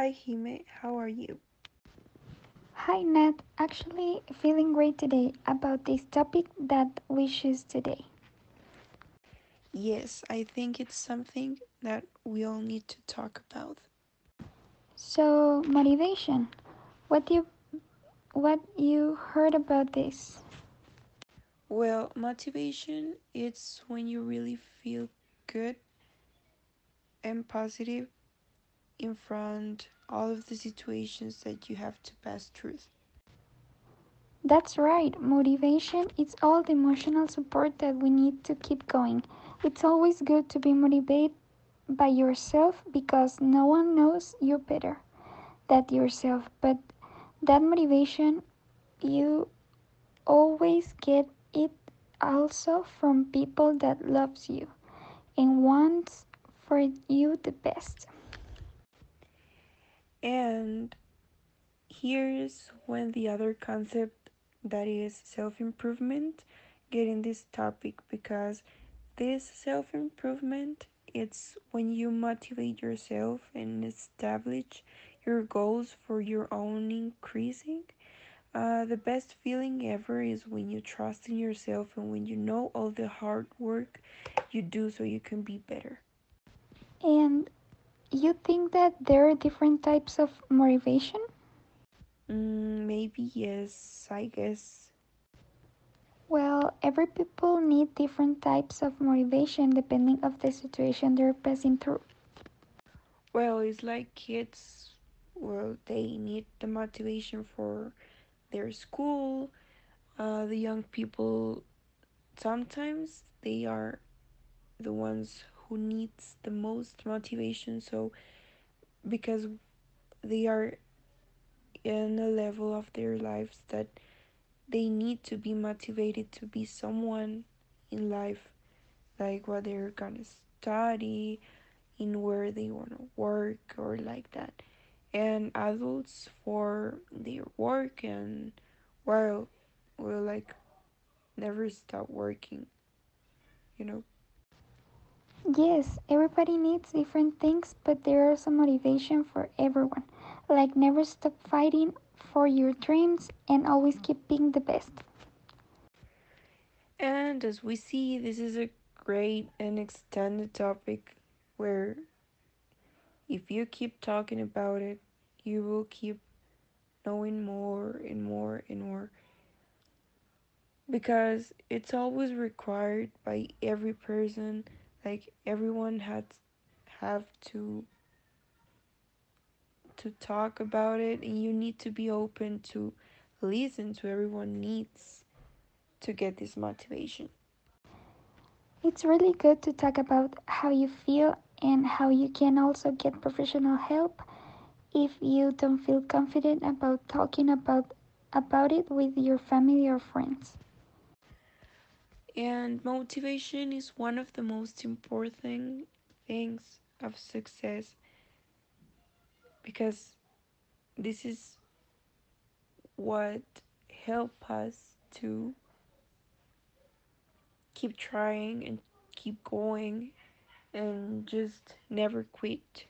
Hi, Hime, how are you? Hi, Nat. Actually, feeling great today about this topic that we choose today. Yes, I think it's something that we all need to talk about. So, motivation. What you what you heard about this? Well, motivation it's when you really feel good and positive in front all of the situations that you have to pass through. That's right. Motivation is all the emotional support that we need to keep going. It's always good to be motivated by yourself because no one knows you better than yourself. But that motivation, you always get it also from people that loves you and wants for you the best. And here's when the other concept that is self-improvement get in this topic because this self-improvement it's when you motivate yourself and establish your goals for your own increasing uh, the best feeling ever is when you trust in yourself and when you know all the hard work you do so you can be better. And you think that there are different types of motivation? Mm, maybe yes, I guess. Well, every people need different types of motivation depending of the situation they're passing through. Well, it's like kids, well, they need the motivation for their school. Uh, the young people, sometimes they are the ones who needs the most motivation. So because they are in a level of their lives that they need to be motivated to be someone in life, like what they're gonna study, in where they wanna work, or like that. And adults for their work and well, will like never stop working, you know. Yes, everybody needs different things, but there is a motivation for everyone. Like never stop fighting for your dreams and always keep being the best. And as we see, this is a great and extended topic where if you keep talking about it, you will keep knowing more and more and more because it's always required by every person like everyone has have to to talk about it and you need to be open to listen to everyone needs to get this motivation It's really good to talk about how you feel and how you can also get professional help if you don't feel confident about talking about about it with your family or friends. And motivation is one of the most important things of success because this is what help us to keep trying and keep going and just never quit.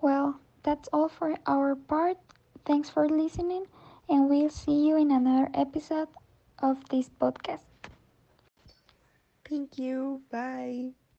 Well, that's all for our part. Thanks for listening, and we'll see you in another episode of this podcast. Thank you. Bye.